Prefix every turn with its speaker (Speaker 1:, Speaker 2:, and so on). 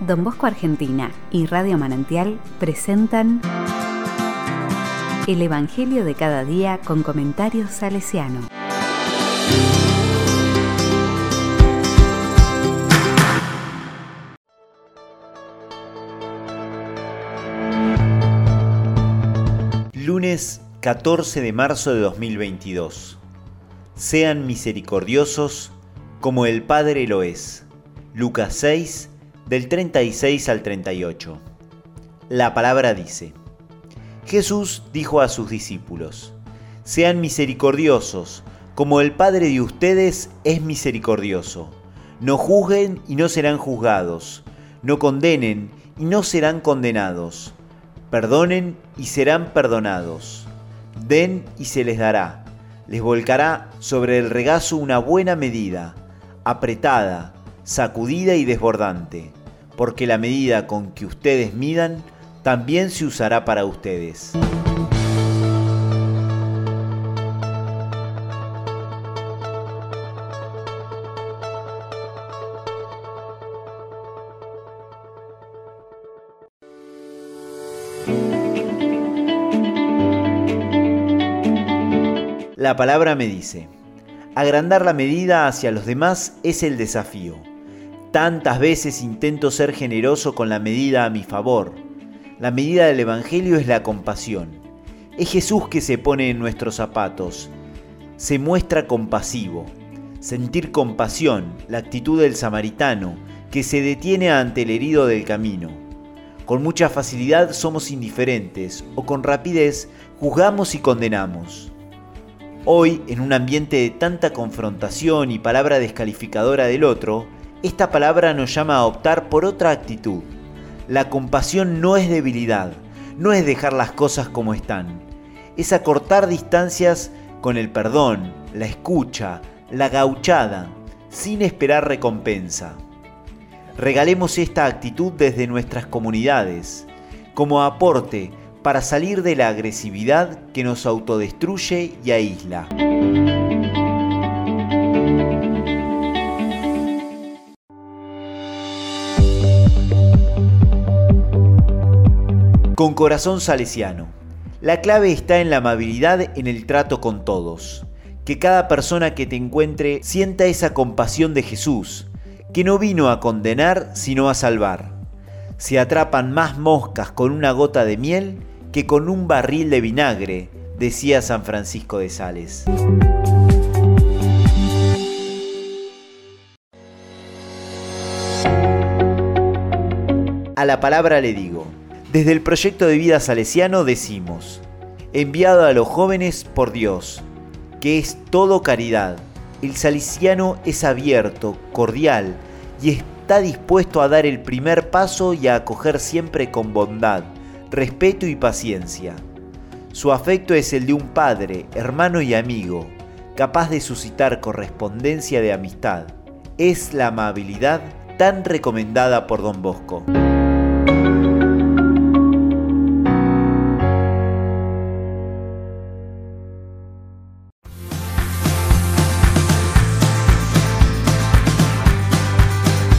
Speaker 1: Don Bosco Argentina y Radio Manantial presentan El Evangelio de cada día con comentarios salesiano.
Speaker 2: Lunes 14 de marzo de 2022. Sean misericordiosos como el Padre lo es. Lucas 6, del 36 al 38. La palabra dice, Jesús dijo a sus discípulos, Sean misericordiosos, como el Padre de ustedes es misericordioso. No juzguen y no serán juzgados. No condenen y no serán condenados. Perdonen y serán perdonados. Den y se les dará. Les volcará sobre el regazo una buena medida, apretada, sacudida y desbordante porque la medida con que ustedes midan también se usará para ustedes. La palabra me dice, agrandar la medida hacia los demás es el desafío. Tantas veces intento ser generoso con la medida a mi favor. La medida del Evangelio es la compasión. Es Jesús que se pone en nuestros zapatos. Se muestra compasivo. Sentir compasión, la actitud del samaritano, que se detiene ante el herido del camino. Con mucha facilidad somos indiferentes o con rapidez juzgamos y condenamos. Hoy, en un ambiente de tanta confrontación y palabra descalificadora del otro, esta palabra nos llama a optar por otra actitud. La compasión no es debilidad, no es dejar las cosas como están, es acortar distancias con el perdón, la escucha, la gauchada, sin esperar recompensa. Regalemos esta actitud desde nuestras comunidades, como aporte para salir de la agresividad que nos autodestruye y aísla. Con corazón salesiano. La clave está en la amabilidad en el trato con todos. Que cada persona que te encuentre sienta esa compasión de Jesús, que no vino a condenar sino a salvar. Se atrapan más moscas con una gota de miel que con un barril de vinagre, decía San Francisco de Sales. A la palabra le digo, desde el proyecto de vida salesiano decimos, enviado a los jóvenes por Dios, que es todo caridad. El salesiano es abierto, cordial y está dispuesto a dar el primer paso y a acoger siempre con bondad, respeto y paciencia. Su afecto es el de un padre, hermano y amigo, capaz de suscitar correspondencia de amistad. Es la amabilidad tan recomendada por don Bosco.